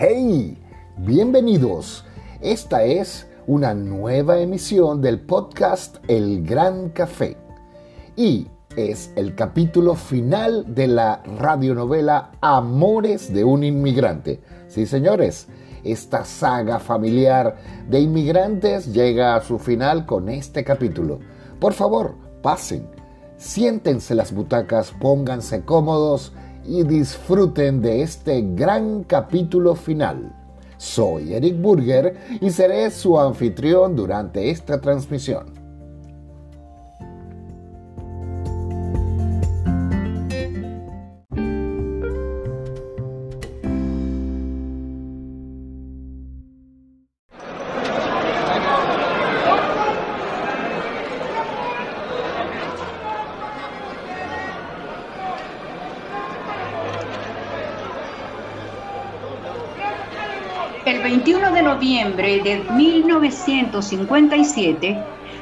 Hey, bienvenidos. Esta es una nueva emisión del podcast El Gran Café y es el capítulo final de la radionovela Amores de un inmigrante. Sí, señores, esta saga familiar de inmigrantes llega a su final con este capítulo. Por favor, pasen, siéntense las butacas, pónganse cómodos y disfruten de este gran capítulo final. Soy Eric Burger y seré su anfitrión durante esta transmisión. El 21 de noviembre de 1957,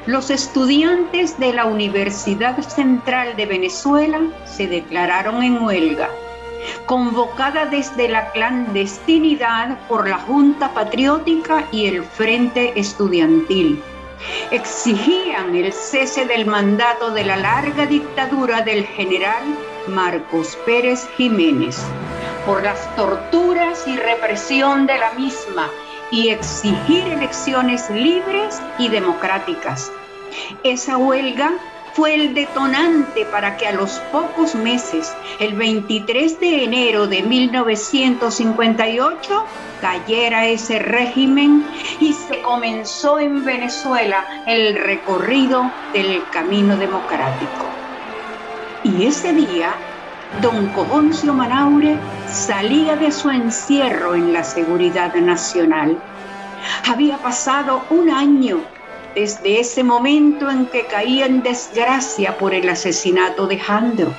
los estudiantes de la Universidad Central de Venezuela se declararon en huelga, convocada desde la clandestinidad por la Junta Patriótica y el Frente Estudiantil. Exigían el cese del mandato de la larga dictadura del general Marcos Pérez Jiménez por las torturas y represión de la misma y exigir elecciones libres y democráticas. Esa huelga fue el detonante para que a los pocos meses, el 23 de enero de 1958, cayera ese régimen y se comenzó en Venezuela el recorrido del camino democrático. Y ese día don Cogoncio Manaure salía de su encierro en la seguridad nacional. Había pasado un año desde ese momento en que caía en desgracia por el asesinato de Jandro.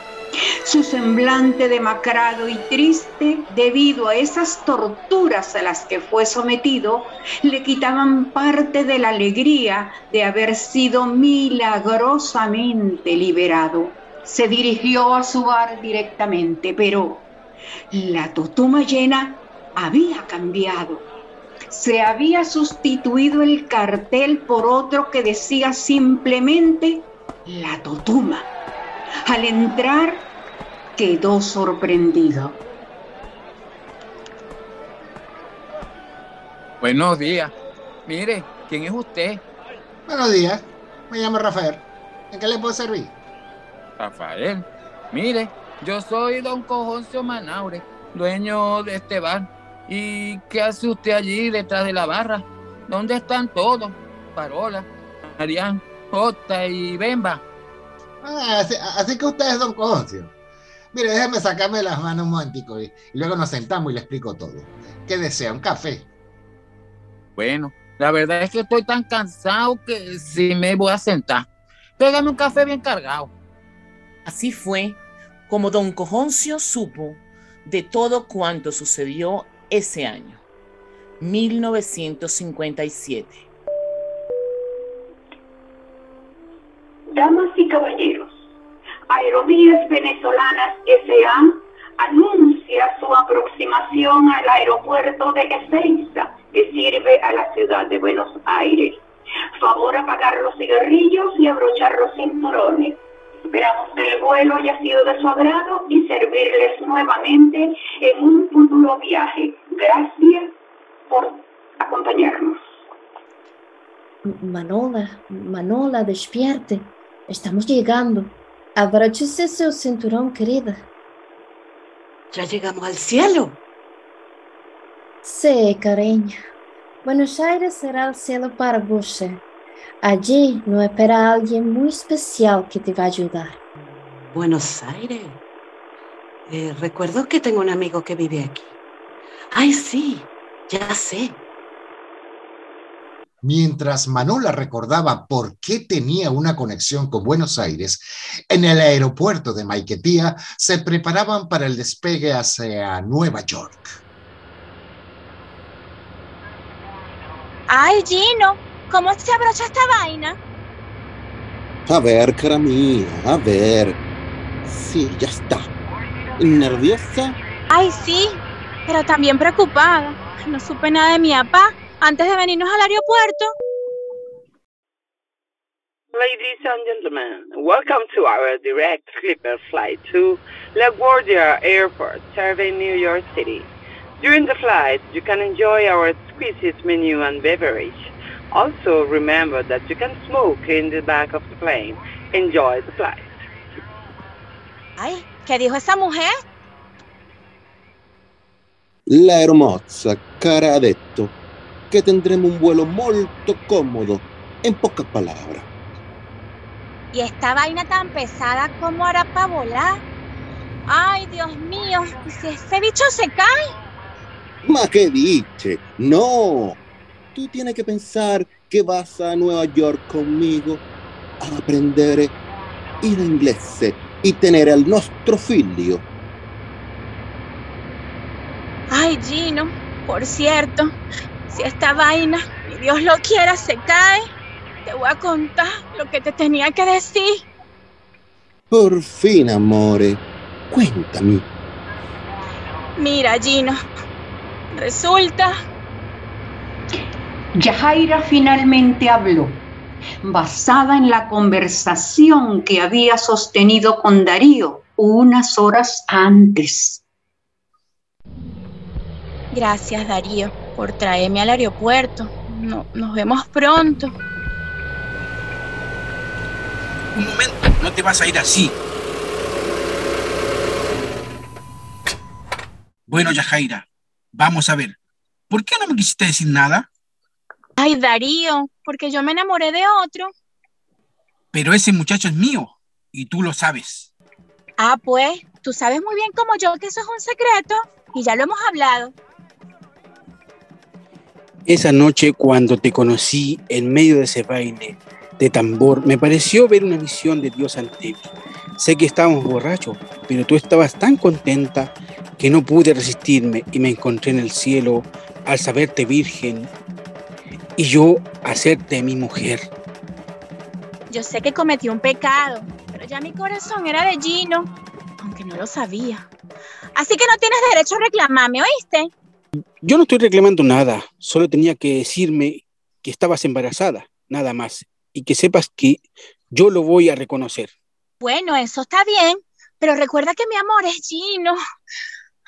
Su semblante demacrado y triste, debido a esas torturas a las que fue sometido, le quitaban parte de la alegría de haber sido milagrosamente liberado se dirigió a su bar directamente, pero la totuma llena había cambiado. Se había sustituido el cartel por otro que decía simplemente la totuma. Al entrar quedó sorprendido. Buenos días. Mire, ¿quién es usted? Buenos días. Me llamo Rafael. ¿En qué le puedo servir? Rafael. Mire, yo soy don Cojoncio Manaure, dueño de este bar. ¿Y qué hace usted allí detrás de la barra? ¿Dónde están todos? Parola, Marian, Jota y Bemba. Ah, así, que usted es don Cojoncio. Mire, déjeme sacarme las manos un momentico y, y luego nos sentamos y le explico todo. ¿Qué desea? ¿Un café? Bueno, la verdad es que estoy tan cansado que sí me voy a sentar. Pégame un café bien cargado. Así fue como don Cojoncio supo de todo cuanto sucedió ese año, 1957. Damas y caballeros, Aerovías Venezolanas S.A. anuncia su aproximación al aeropuerto de Ezeiza, que sirve a la ciudad de Buenos Aires. Favor apagar los cigarrillos y abrochar los cinturones Esperamos que el vuelo haya sido de su agrado y servirles nuevamente en un futuro viaje. Gracias por acompañarnos. Manola, Manola, despierte. Estamos llegando. Abróchese su cinturón, querida. ¿Ya llegamos al cielo? Sí, cariño. Buenos Aires será el cielo para vos. Allí no espera alguien muy especial que te va a ayudar. Buenos Aires. Eh, recuerdo que tengo un amigo que vive aquí. Ay, sí, ya sé. Mientras Manola recordaba por qué tenía una conexión con Buenos Aires, en el aeropuerto de Maiquetía se preparaban para el despegue hacia Nueva York. ¡Ay, Gino! ¿Cómo se abrocha esta vaina? A ver, cara mía, a ver. Sí, ya está. ¿Nerviosa? Ay, sí, pero también preocupada. No supe nada de mi papá antes de venirnos al aeropuerto. Ladies and gentlemen, welcome to our direct sleeper flight to LaGuardia Airport, serving New York City. During the flight, you can enjoy our exquisite menu and beverage. Also, remember that you can smoke in the back of the plane. Enjoy the flight. Ay, ¿qué dijo esa mujer? L'aeromozza cara ha detto che tendremo un vuelo molto comodo, en pocas palabras. ¿Y esta vaina tan pesada cómo hará para volar? Ay, Dios mío, ¿y si ese bicho se cae? Ma che dice? No, tú tienes que pensar que vas a Nueva York conmigo a aprender il inglese y tener al nostro figlio. Ay, Gino, por cierto, si esta vaina, ni Dios lo quiera, se cae, te voy a contar lo que te tenía que decir. Por fin, amore, cuéntame. Mira, Gino, resulta... Yajaira finalmente habló, basada en la conversación que había sostenido con Darío unas horas antes. Gracias, Darío, por traerme al aeropuerto. No, nos vemos pronto. Un momento, no te vas a ir así. Bueno, Yajaira, vamos a ver. ¿Por qué no me quisiste decir nada? Ay, Darío, porque yo me enamoré de otro. Pero ese muchacho es mío y tú lo sabes. Ah, pues, tú sabes muy bien como yo que eso es un secreto y ya lo hemos hablado. Esa noche cuando te conocí en medio de ese baile de tambor, me pareció ver una visión de Dios ante mí. Sé que estábamos borrachos, pero tú estabas tan contenta que no pude resistirme y me encontré en el cielo al saberte virgen y yo hacerte mi mujer. Yo sé que cometí un pecado, pero ya mi corazón era de Gino, aunque no lo sabía. Así que no tienes derecho a reclamarme, ¿oíste? Yo no estoy reclamando nada, solo tenía que decirme que estabas embarazada, nada más, y que sepas que yo lo voy a reconocer. Bueno, eso está bien, pero recuerda que mi amor es Gino.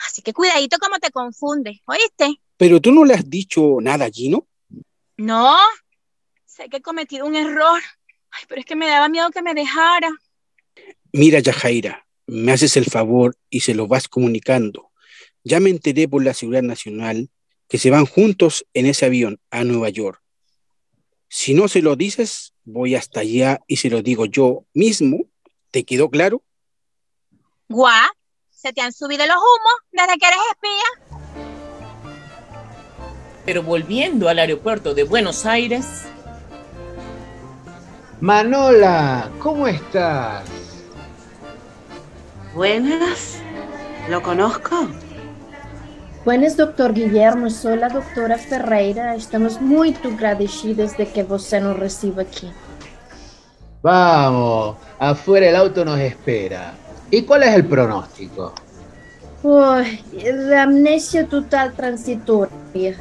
Así que cuidadito como te confunde, ¿oíste? Pero tú no le has dicho nada a Gino. No, sé que he cometido un error. Ay, pero es que me daba miedo que me dejara. Mira, Yajaira, me haces el favor y se lo vas comunicando. Ya me enteré por la Seguridad Nacional que se van juntos en ese avión a Nueva York. Si no se lo dices, voy hasta allá y se lo digo yo mismo. ¿Te quedó claro? Guau, ¿se te han subido los humos desde que eres espía? Pero volviendo al aeropuerto de Buenos Aires, Manola, ¿cómo estás? Buenas, ¿lo conozco? Buenas, doctor Guillermo. Soy la doctora Ferreira. Estamos muy agradecidos de que você nos reciba aquí. Vamos, afuera el auto nos espera. ¿Y cuál es el pronóstico? Uy, la amnesia total transitoria.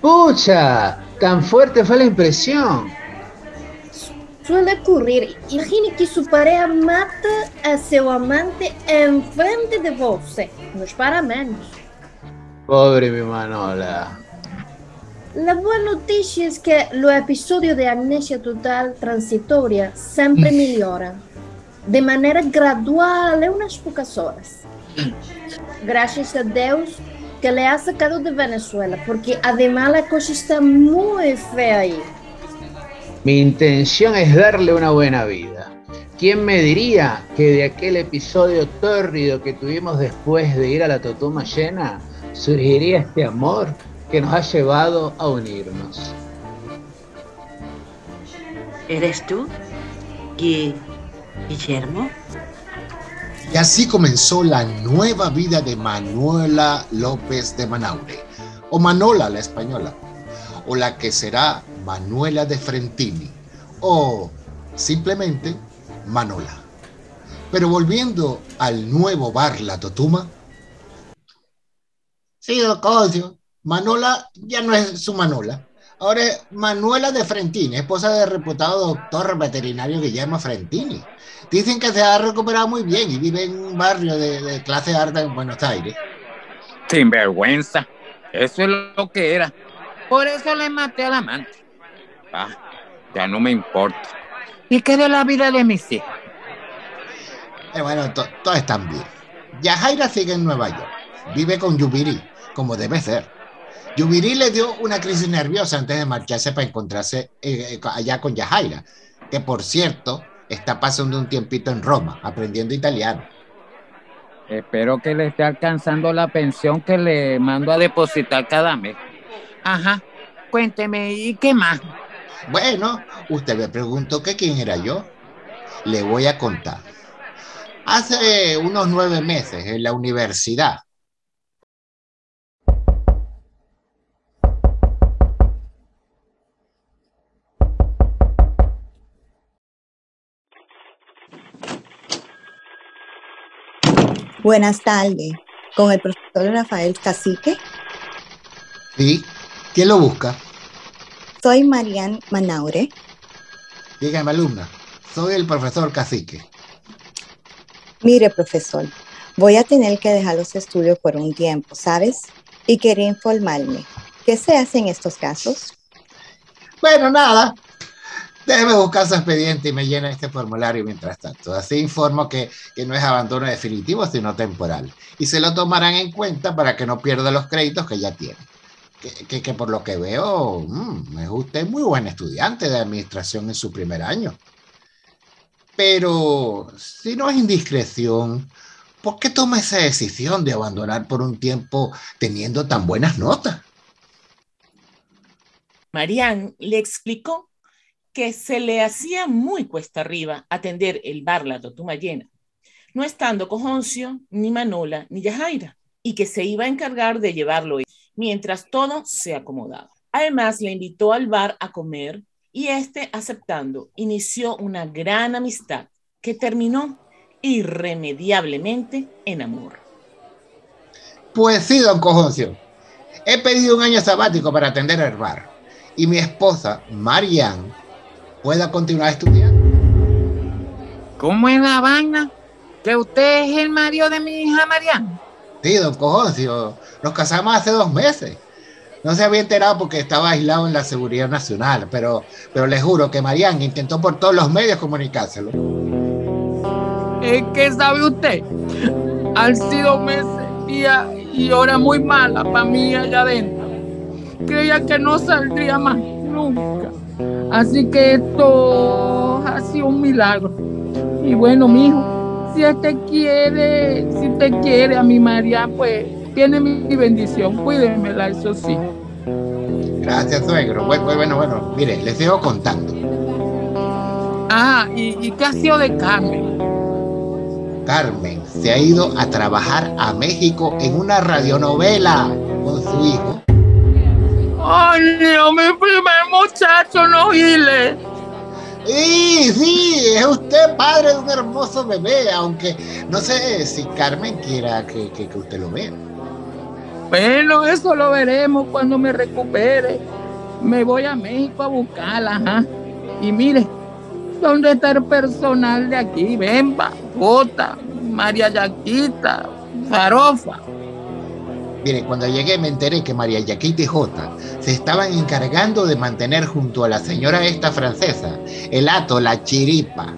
¡Pucha! Tan fuerte fue la impresión. Suele ocurrir. Imagine que su pareja mata a seu amante en frente de você. Nos para menos. Pobre mi Manola. La buena noticia es que los episodios de amnesia total transitoria siempre mejoran. De manera gradual en unas pocas horas. Gracias a Dios que le ha sacado de Venezuela, porque además la cosa está muy fea ahí. Mi intención es darle una buena vida. ¿Quién me diría que de aquel episodio tórrido que tuvimos después de ir a la Totuma llena surgiría este amor que nos ha llevado a unirnos? ¿Eres tú, Gui- Guillermo? Y así comenzó la nueva vida de Manuela López de Manaure, o Manola la española, o la que será Manuela de Frentini, o simplemente Manola. Pero volviendo al nuevo bar La Totuma. Sí, don Cosio, Manola ya no es su Manola. Ahora es Manuela de Frentini, esposa del reputado doctor veterinario Guillermo Frentini. Dicen que se ha recuperado muy bien y vive en un barrio de, de clase alta en Buenos Aires. Sin vergüenza. Eso es lo que era. Por eso le maté al amante. Ah, ya no me importa. ¿Y qué de la vida de mis hijas? Eh, bueno, to- todos están bien. Yajaira sigue en Nueva York. Vive con Yubiri, como debe ser. Yubiri le dio una crisis nerviosa antes de marcharse para encontrarse eh, eh, allá con Yajaira, que por cierto está pasando un tiempito en Roma, aprendiendo italiano. Espero que le esté alcanzando la pensión que le mando a depositar cada mes. Ajá. Cuénteme, ¿y qué más? Bueno, usted me preguntó que quién era yo. Le voy a contar. Hace unos nueve meses en la universidad. Buenas tardes, con el profesor Rafael Cacique. ¿Sí? ¿Quién lo busca? Soy Marian Manaure. Dígame, alumna. Soy el profesor Cacique. Mire, profesor, voy a tener que dejar los estudios por un tiempo, ¿sabes? Y quería informarme. ¿Qué se hace en estos casos? Bueno, nada. Déjeme buscar su expediente y me llena este formulario mientras tanto. Así informo que, que no es abandono definitivo, sino temporal. Y se lo tomarán en cuenta para que no pierda los créditos que ya tiene. Que, que- por lo que veo, mm, es usted muy buen estudiante de administración en su primer año. Pero si no es indiscreción, ¿por qué toma esa decisión de abandonar por un tiempo teniendo tan buenas notas? Marianne le explicó que se le hacía muy cuesta arriba atender el bar La Totuma Llena, no estando Cojoncio, ni Manola, ni Yajaira, y que se iba a encargar de llevarlo mientras todo se acomodaba. Además, le invitó al bar a comer y este, aceptando, inició una gran amistad que terminó irremediablemente en amor. Pues sí, don Cojoncio. He pedido un año sabático para atender el bar. Y mi esposa, Marianne, pueda continuar estudiando. ¿Cómo es la vaina? ¿Que usted es el marido de mi hija Mariana? Sí, don Cojoncio. Nos casamos hace dos meses. No se había enterado porque estaba aislado en la seguridad nacional, pero, pero les juro que Marianne intentó por todos los medios comunicárselo. Es que sabe usted, han sido meses y, y hora muy mala para mí allá adentro. Creía que no saldría más nunca. Así que esto ha sido un milagro. Y bueno, mijo, si usted quiere, si usted quiere a mi María, pues tiene mi bendición. Cuídemela, eso sí. Gracias, suegro. Bueno, bueno, bueno. Mire, les sigo contando. Ah, ¿y, y qué ha sido de Carmen? Carmen se ha ido a trabajar a México en una radionovela con su hijo. ¡Ay, Dios, mi primer muchacho, no gile! Sí, sí, es usted padre de un hermoso bebé, aunque no sé si Carmen quiera que, que- que usted lo vea. Bueno, eso lo veremos cuando me recupere. Me voy a México a buscarla, ajá. Y mire, ¿dónde está el personal de aquí? Bemba, Jota, María Yaquita, Farofa. Mire, cuando llegué me enteré que María Yaquita y Jota se estaban encargando de mantener junto a la señora esta francesa el hato, la chiripa.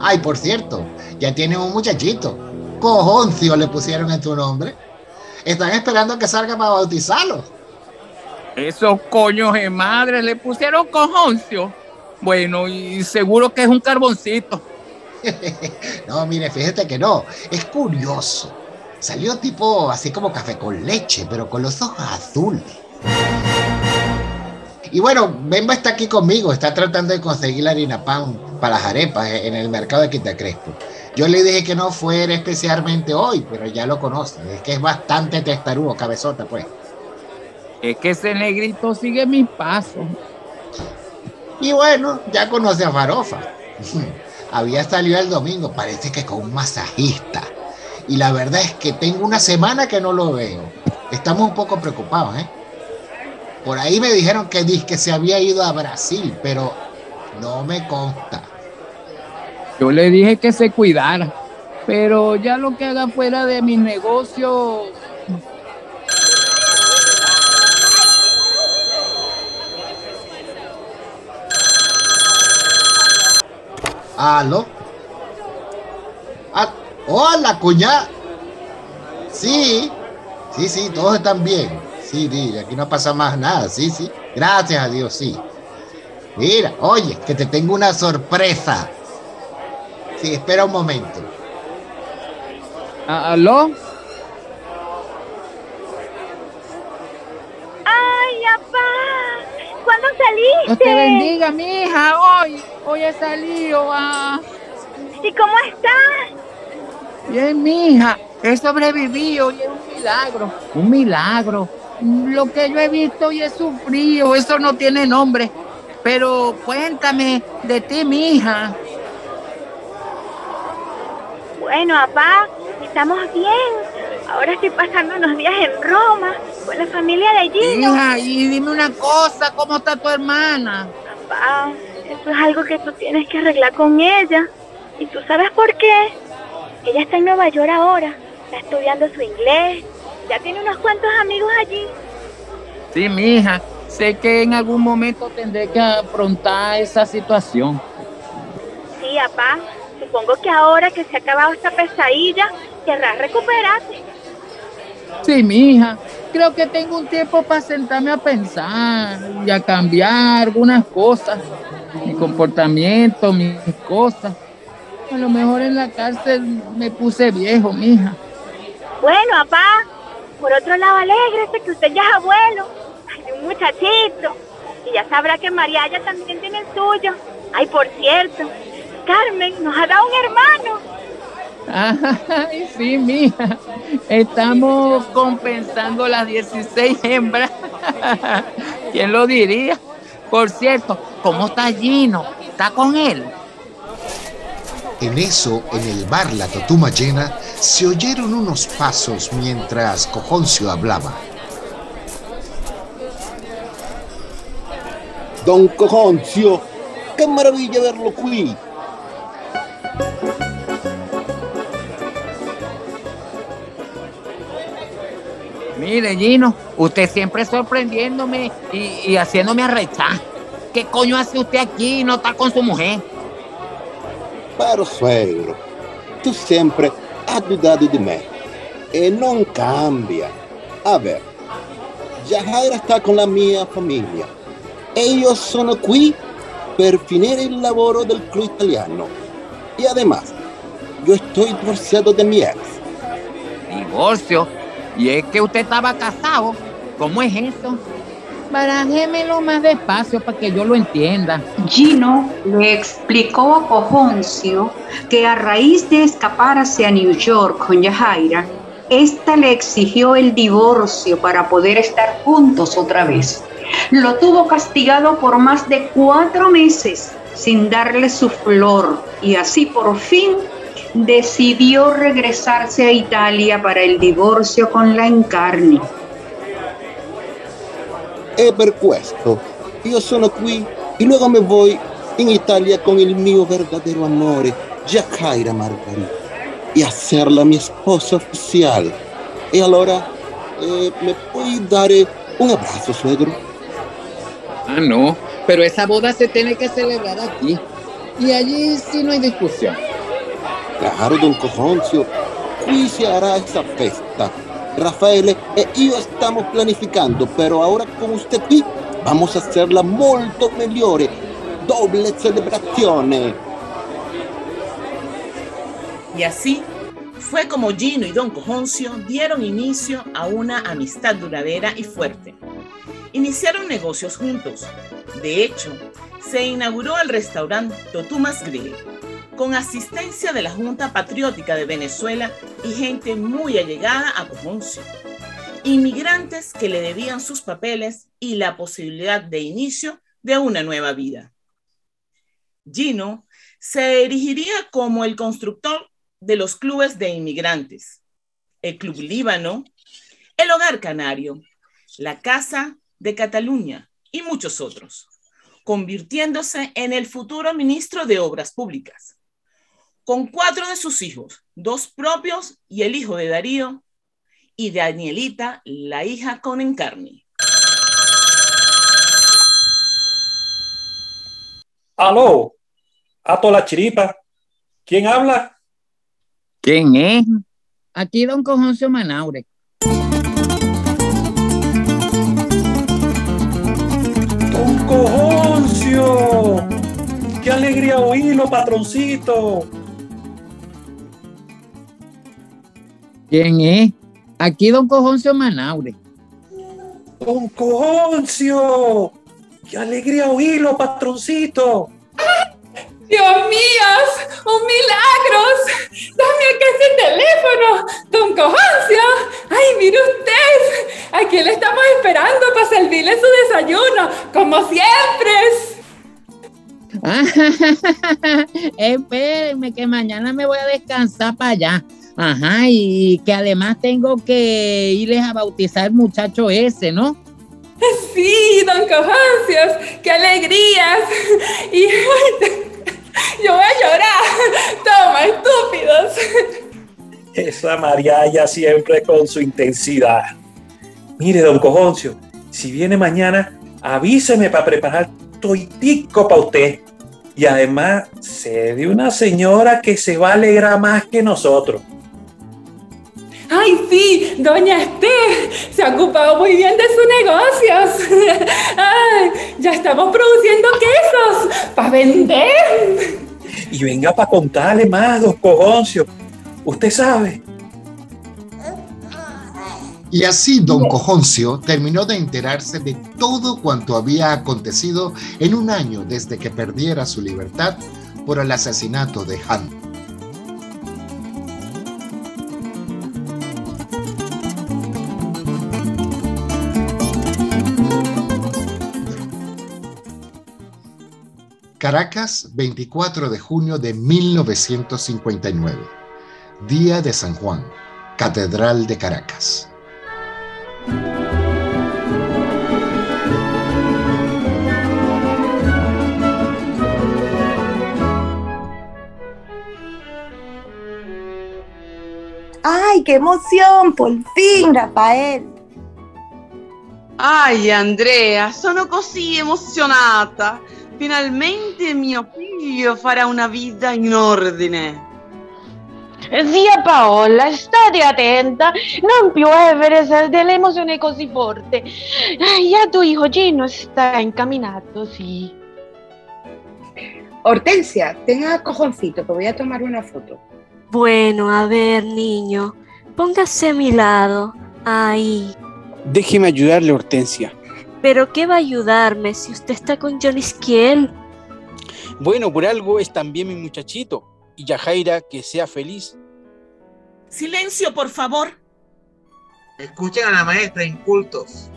Ay, por cierto, ya tienen un muchachito. Cojoncio le pusieron en tu nombre. Están esperando que salga para bautizarlo. Esos coños de madre le pusieron cojoncio. Bueno, y seguro que es un carboncito. No, mire, fíjate que no. Es curioso. Salió tipo así como café con leche, pero con los ojos azules. Y bueno, Bemba está aquí conmigo, está tratando de conseguir la harina pan para las arepas en el mercado de Quitacrespo. Yo le dije que no fuera especialmente hoy, pero ya lo conoce. Es que es bastante testarudo, cabezota, pues. Es que ese negrito sigue mis pasos. Y bueno, ya conoce a Farofa. Había salido el domingo, parece que con un masajista. Y la verdad es que tengo una semana que no lo veo. Estamos un poco preocupados, ¿eh? Por ahí me dijeron que, que se había ido a Brasil, pero no me consta. Yo le dije que se cuidara, pero ya lo que haga fuera de mi negocio. ¿Aló? Ah, hola, cuñada. Sí, sí, sí, todos están bien. Sí, sí, aquí no pasa más nada. Sí, sí. Gracias a Dios, sí. Mira, oye, que te tengo una sorpresa. Sí, espera un momento. ¿Aló? ¡Ay, papá! ¿Cuándo saliste? Dios te bendiga, mi hija. Hoy, hoy he salido. Ah. ¿Y cómo estás? Bien, mi hija. He sobrevivido y es un milagro. Un milagro. Lo que yo he visto y he sufrido, eso no tiene nombre. Pero cuéntame de ti, mi hija. Bueno, papá, estamos bien. Ahora estoy pasando unos días en Roma con la familia de Gino. Hija, y dime una cosa, ¿cómo está tu hermana? Papá, eso es algo que tú tienes que arreglar con ella. ¿Y tú sabes por qué? Ella está en Nueva York ahora, está estudiando su inglés, ya tiene unos cuantos amigos allí. Sí, mi hija, sé que en algún momento tendré que afrontar esa situación. Sí, papá, supongo que ahora que se ha acabado esta pesadilla, querrás recuperarte. Sí, mi hija, creo que tengo un tiempo para sentarme a pensar y a cambiar algunas cosas, mi comportamiento, mis cosas. A lo mejor en la cárcel me puse viejo, mija. Bueno, papá, por otro lado, alégrese que usted ya es abuelo. Ay, un muchachito. Y ya sabrá que María ya también tiene el suyo. Ay, por cierto, Carmen nos ha dado un hermano. Ay, sí, mija. Estamos compensando las 16 hembras. ¿Quién lo diría? Por cierto, ¿cómo está Gino? ¿Está con él? En eso, en el bar La Totuma Llena, se oyeron unos pasos mientras Cojoncio hablaba. Don Cojoncio, qué maravilla verlo aquí. Mire, Gino, usted siempre sorprendiéndome y, y haciéndome arrechar. ¿Qué coño hace usted aquí no está con su mujer? Pero suegro, tú sempre has dudado de me e non cambia. A ver, Yajaira está con la mia famiglia e io sono qui per finire il lavoro del club italiano. Y además, yo estoy divorciado de mi ex. Divorcio. Y es que usted estaba casado. ¿Cómo es eso? Barájemelo más despacio para que yo lo entienda. Gino le explicó a Cojoncio que a raíz de escapar hacia New York con Yajaira, esta le exigió el divorcio para poder estar juntos otra vez. Lo tuvo castigado por más de cuatro meses sin darle su flor y así por fin decidió regresarse a Italia para el divorcio con la Encarni. E per questo io sono qui e luego me voy in Italia con il mio verdadero amore, Jacaira Margarita, y hacerla mi esposa oficial. E allora, eh, ¿me puoi dare un abrazo, suegro? Ah, no, pero esa boda se tiene que celebrar aquí. Y allí sí no hay discusión. Claro, don Cojoncio, qui si hará esa festa. Rafael e io stiamo planificando, pero ahora con usted qui vamos a hacerla molto migliore. Doble celebrazione. Y así fue como Gino y Don Cojoncio dieron inicio a una amistad duradera y fuerte. Iniciaron negocios juntos. De hecho, se inauguró el restaurante Totumas Grill, con asistencia de la Junta Patriótica de Venezuela y gente muy allegada a Cojoncio. Inmigrantes que le debían sus papeles y la posibilidad de inicio de una nueva vida. Gino se erigiría como el constructor de los clubes de inmigrantes, el Club Líbano, el Hogar Canario, la Casa de Cataluña y muchos otros, convirtiéndose en el futuro ministro de Obras Públicas. Con cuatro de sus hijos, dos propios y el hijo de Darío, y Danielita, la hija con encarni. Aló, ato la chiripa. ¿Quién habla? ¿Quién es? Aquí don Cojoncio Manaure. Don Cojoncio. Qué alegría oírlo, patroncito. ¿Quién es? Aquí don Cojoncio Manaure. Don Cojoncio. Qué alegría oírlo, patroncito. Dios mío, un milagro. Dame acá ese teléfono, don Cojoncio. Ay, mire usted, aquí le estamos esperando para servirle su desayuno, como siempre. Espérenme que mañana me voy a descansar para allá. Ajá, y que además tengo que irles a bautizar el muchacho ese, ¿no? Sí, don Cojoncios, qué alegrías. Y yo voy a llorar. Toma, estúpidos. Esa Mariaya siempre con su intensidad. Mire, don Cojoncio, si viene mañana, avíseme para preparar toitico para usted. Y además, sé de una señora que se va a alegrar más que nosotros. Ay, sí, doña Esther se ha ocupado muy bien de sus negocios. Ay, ya estamos produciendo quesos para vender. Y venga para contarle más, don Cojoncio. Usted sabe. Y así don Cojoncio terminó de enterarse de todo cuanto había acontecido en un año desde que perdiera su libertad por el asesinato de Han. Caracas, 24 de junio de 1959. Día de San Juan, Catedral de Caracas. ¡Ay, qué emoción! Por fin, Rafael. Ai Andrea, sono così emozionata. Finalmente mio figlio farà una vita in ordine. Zia Paola, state attenta, non piovere se dell'emozione così forte. Ya tu hijo Gino está encaminado, sí. Hortensia, tenga cojoncito, que voy a tomar una foto. Bueno, a ver, niño, póngase a mi lado. Ahí. Déjeme ayudarle, Hortensia. ¿Pero qué va a ayudarme si usted está con John Esquiel? Bueno, por algo es también mi muchachito. Y Yajaira, que sea feliz. Silencio, por favor. Escuchen a la maestra, incultos.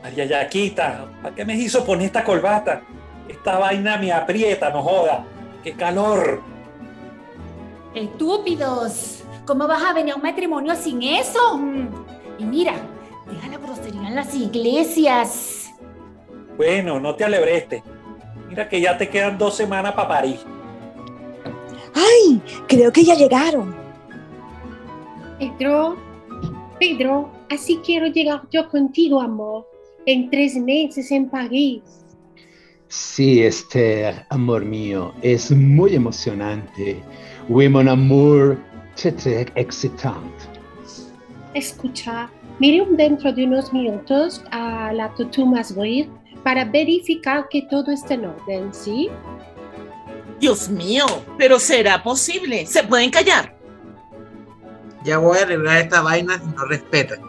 María Yaquita, ¿para qué me hizo poner esta corbata? Esta vaina me aprieta, no joda. ¡Qué calor! Estúpidos, ¿cómo vas a venir a un matrimonio sin eso? Mm. Y mira, deja la grosería en las iglesias. Bueno, no te alebreste. Mira que ya te quedan dos semanas para París. ¡Ay! Creo que ya llegaron. Pedro, Pedro, así quiero llegar yo contigo, amor, en tres meses en París. Sí, Esther, amor mío, es muy emocionante. Oui, mon amour, c'est très excitant. Escucha, mire dentro de unos minutos a la Tutu Masbuir para verificar que todo está en orden, ¿sí? Dios mío, pero será posible. ¿Se pueden callar? Ya voy a arreglar esta vaina si no respetan.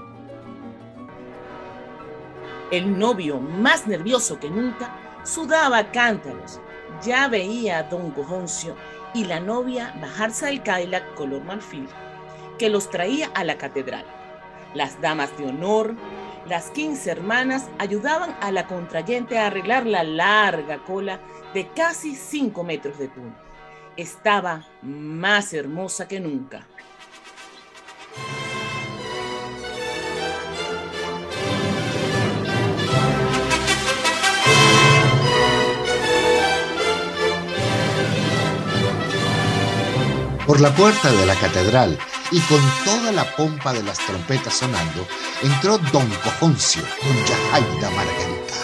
El novio, más nervioso que nunca, sudaba a cántaros. Ya veía a don Cojoncio y la novia bajarse al Cadillac color marfil que los traía a la catedral. Las damas de honor, las quince hermanas ayudaban a la contrayente a arreglar la larga cola de casi cinco metros de punto. Estaba más hermosa que nunca. Por la puerta de la catedral y con toda la pompa de las trompetas sonando, entró don Cojoncio con Yajaira Margarita.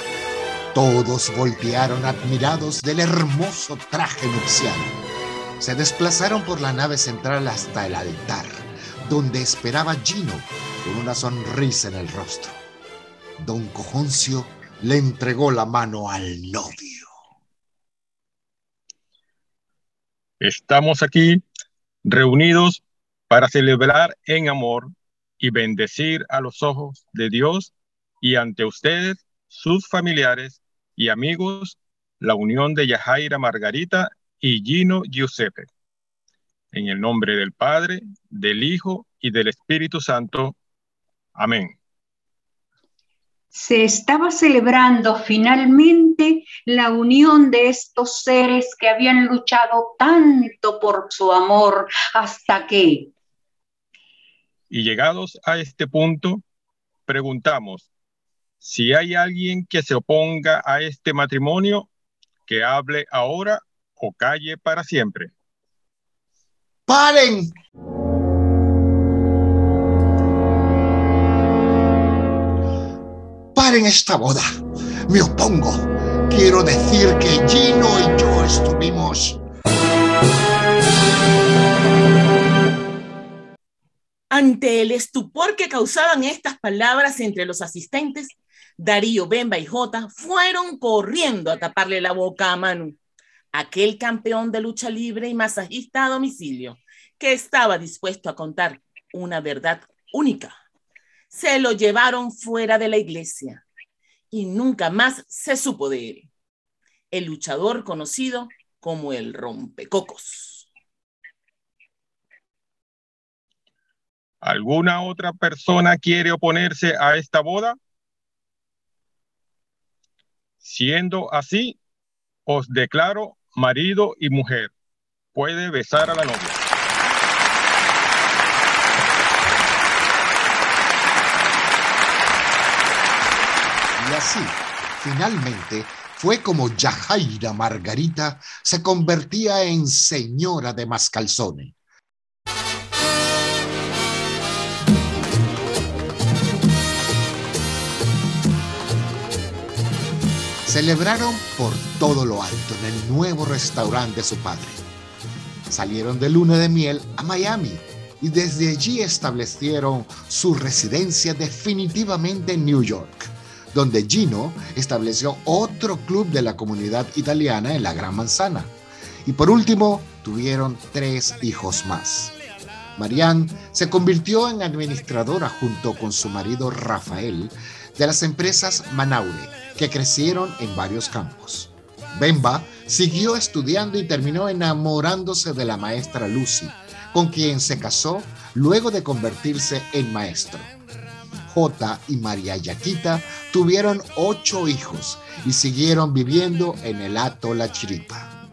Todos voltearon admirados del hermoso traje nupcial. Se desplazaron por la nave central hasta el altar, donde esperaba Gino con una sonrisa en el rostro. Don Cojoncio le entregó la mano al novio. Estamos aquí reunidos para celebrar en amor y bendecir a los ojos de Dios y ante ustedes, sus familiares y amigos, la unión de Yajaira Margarita y Gino Giuseppe. En el nombre del Padre, del Hijo y del Espíritu Santo. Amén. Se estaba celebrando finalmente la unión de estos seres que habían luchado tanto por su amor hasta que... Y llegados a este punto, preguntamos, si hay alguien que se oponga a este matrimonio, que hable ahora o calle para siempre. ¡Paren! ¡Paren esta boda! Me opongo. Quiero decir que Gino y yo estuvimos... Ante el estupor que causaban estas palabras entre los asistentes, Darío, Bemba y Jota fueron corriendo a taparle la boca a Manu, aquel campeón de lucha libre y masajista a domicilio, que estaba dispuesto a contar una verdad única. Se lo llevaron fuera de la iglesia y nunca más se supo de él. El luchador conocido como el rompecocos. ¿Alguna otra persona quiere oponerse a esta boda? Siendo así, os declaro marido y mujer. Puede besar a la novia. Y así, finalmente, fue como Yajaira Margarita se convertía en señora de Mascalzone. Celebraron por todo lo alto en el nuevo restaurante de su padre. Salieron de luna de miel a Miami y desde allí establecieron su residencia definitivamente en New York, donde Gino estableció otro club de la comunidad italiana en la Gran Manzana. Y por último, tuvieron tres hijos más. Marianne se convirtió en administradora junto con su marido Rafael de las empresas Manaure, que crecieron en varios campos. Bemba siguió estudiando y terminó enamorándose de la maestra Lucy, con quien se casó luego de convertirse en maestro. J y María Yaquita tuvieron ocho hijos y siguieron viviendo en el Hato La Chiripa.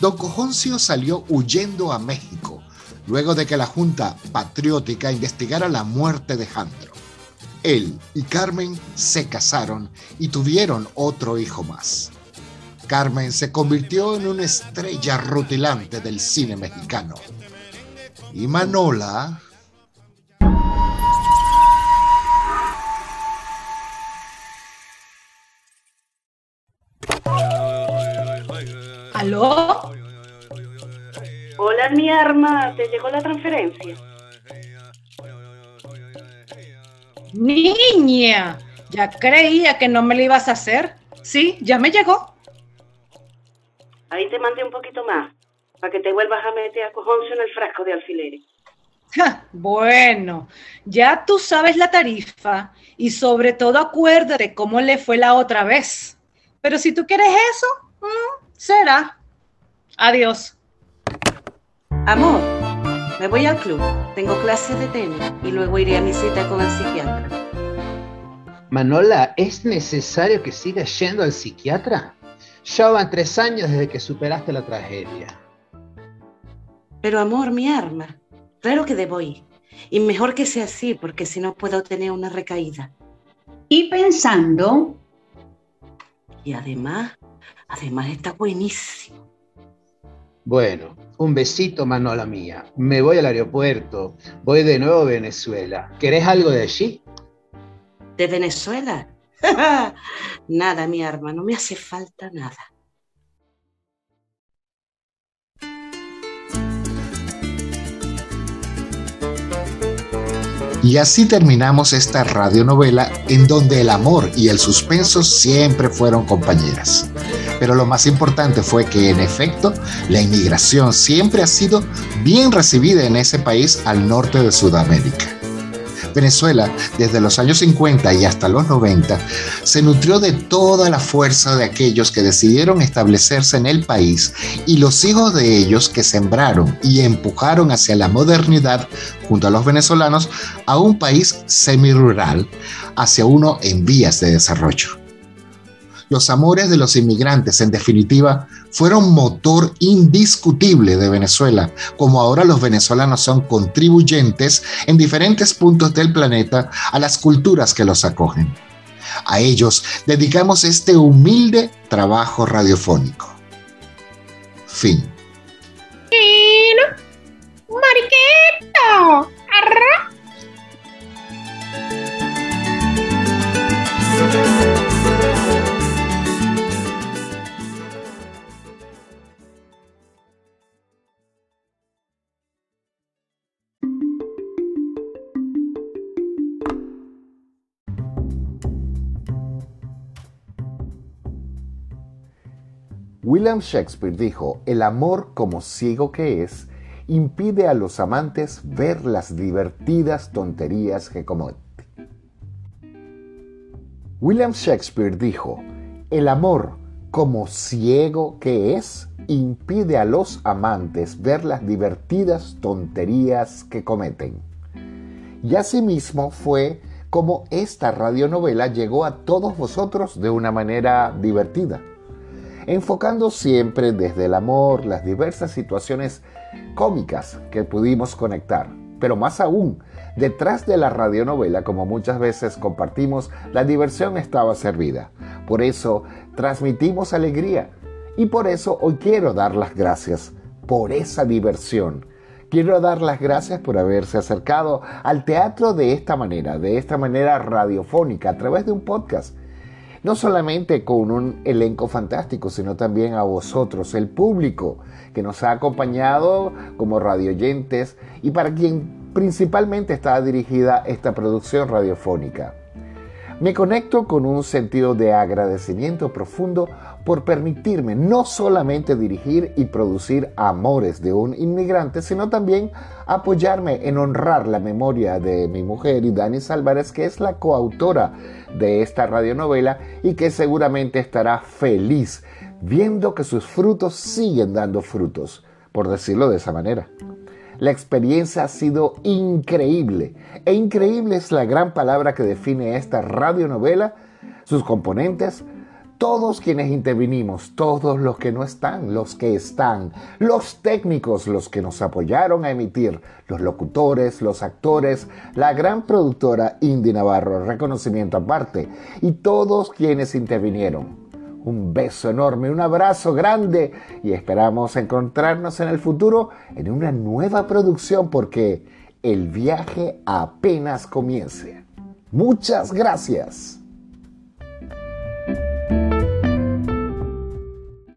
Don Cojoncio salió huyendo a México luego de que la Junta Patriótica investigara la muerte de Jandro. Él y Carmen se casaron y tuvieron otro hijo más. Carmen se convirtió en una estrella rutilante del cine mexicano. Y Manola... ¿Aló? Hola, mi arma, ¿te llegó la transferencia? Niña, ya creía que no me lo ibas a hacer. Sí, ya me llegó. Ahí te mandé un poquito más, para que te vuelvas a meter a cojoncio en el frasco de alfileres. Ja, bueno, ya tú sabes la tarifa y sobre todo acuérdate cómo le fue la otra vez. Pero si tú quieres eso, mm, será. Adiós. Amor, me voy al club. Tengo clases de tenis y luego iré a mi cita con el psiquiatra. Manola, ¿es necesario que sigas yendo al psiquiatra? Ya van tres años desde que superaste la tragedia. Pero amor, mi arma. Claro que debo ir. Y mejor que sea así, porque si no puedo tener una recaída. Y pensando, Y además, además está buenísimo. Bueno, Un besito, Manola mía. Me voy al aeropuerto. Voy de nuevo a Venezuela. ¿Querés algo de allí? ¿De Venezuela? nada, mi arma, no me hace falta nada. Y así terminamos esta radionovela en donde el amor y el suspenso siempre fueron compañeras. Pero lo más importante fue que en efecto la inmigración siempre ha sido bien recibida en ese país al norte de Sudamérica. Venezuela, desde los años 50 y hasta los 90, se nutrió de toda la fuerza de aquellos que decidieron establecerse en el país y los hijos de ellos que sembraron y empujaron hacia la modernidad junto a los venezolanos a un país semirural, hacia uno en vías de desarrollo. Los amores de los inmigrantes, en definitiva, fueron motor indiscutible de Venezuela, como ahora los venezolanos son contribuyentes en diferentes puntos del planeta a las culturas que los acogen. A ellos dedicamos este humilde trabajo radiofónico. Fin. Mariquito. William Shakespeare dijo, el amor como ciego que es, impide a los amantes ver las divertidas tonterías que cometen. William Shakespeare dijo, el amor como ciego que es, impide a los amantes ver las divertidas tonterías que cometen. Y asimismo fue como esta radionovela llegó a todos vosotros de una manera divertida enfocando siempre desde el amor las diversas situaciones cómicas que pudimos conectar. Pero más aún, detrás de la radionovela, como muchas veces compartimos, la diversión estaba servida. Por eso transmitimos alegría. Y por eso hoy quiero dar las gracias por esa diversión. Quiero dar las gracias por haberse acercado al teatro de esta manera, de esta manera radiofónica, a través de un podcast no solamente con un elenco fantástico, sino también a vosotros, el público que nos ha acompañado como radioyentes y para quien principalmente está dirigida esta producción radiofónica. Me conecto con un sentido de agradecimiento profundo por permitirme no solamente dirigir y producir Amores de un inmigrante, sino también apoyarme en honrar la memoria de mi mujer y Dani Álvarez, que es la coautora de esta radionovela y que seguramente estará feliz viendo que sus frutos siguen dando frutos, por decirlo de esa manera. La experiencia ha sido increíble. E increíble es la gran palabra que define esta radionovela, sus componentes, todos quienes intervinimos, todos los que no están, los que están, los técnicos, los que nos apoyaron a emitir, los locutores, los actores, la gran productora Indy Navarro, reconocimiento aparte, y todos quienes intervinieron un beso enorme, un abrazo grande y esperamos encontrarnos en el futuro en una nueva producción porque el viaje apenas comience. Muchas gracias.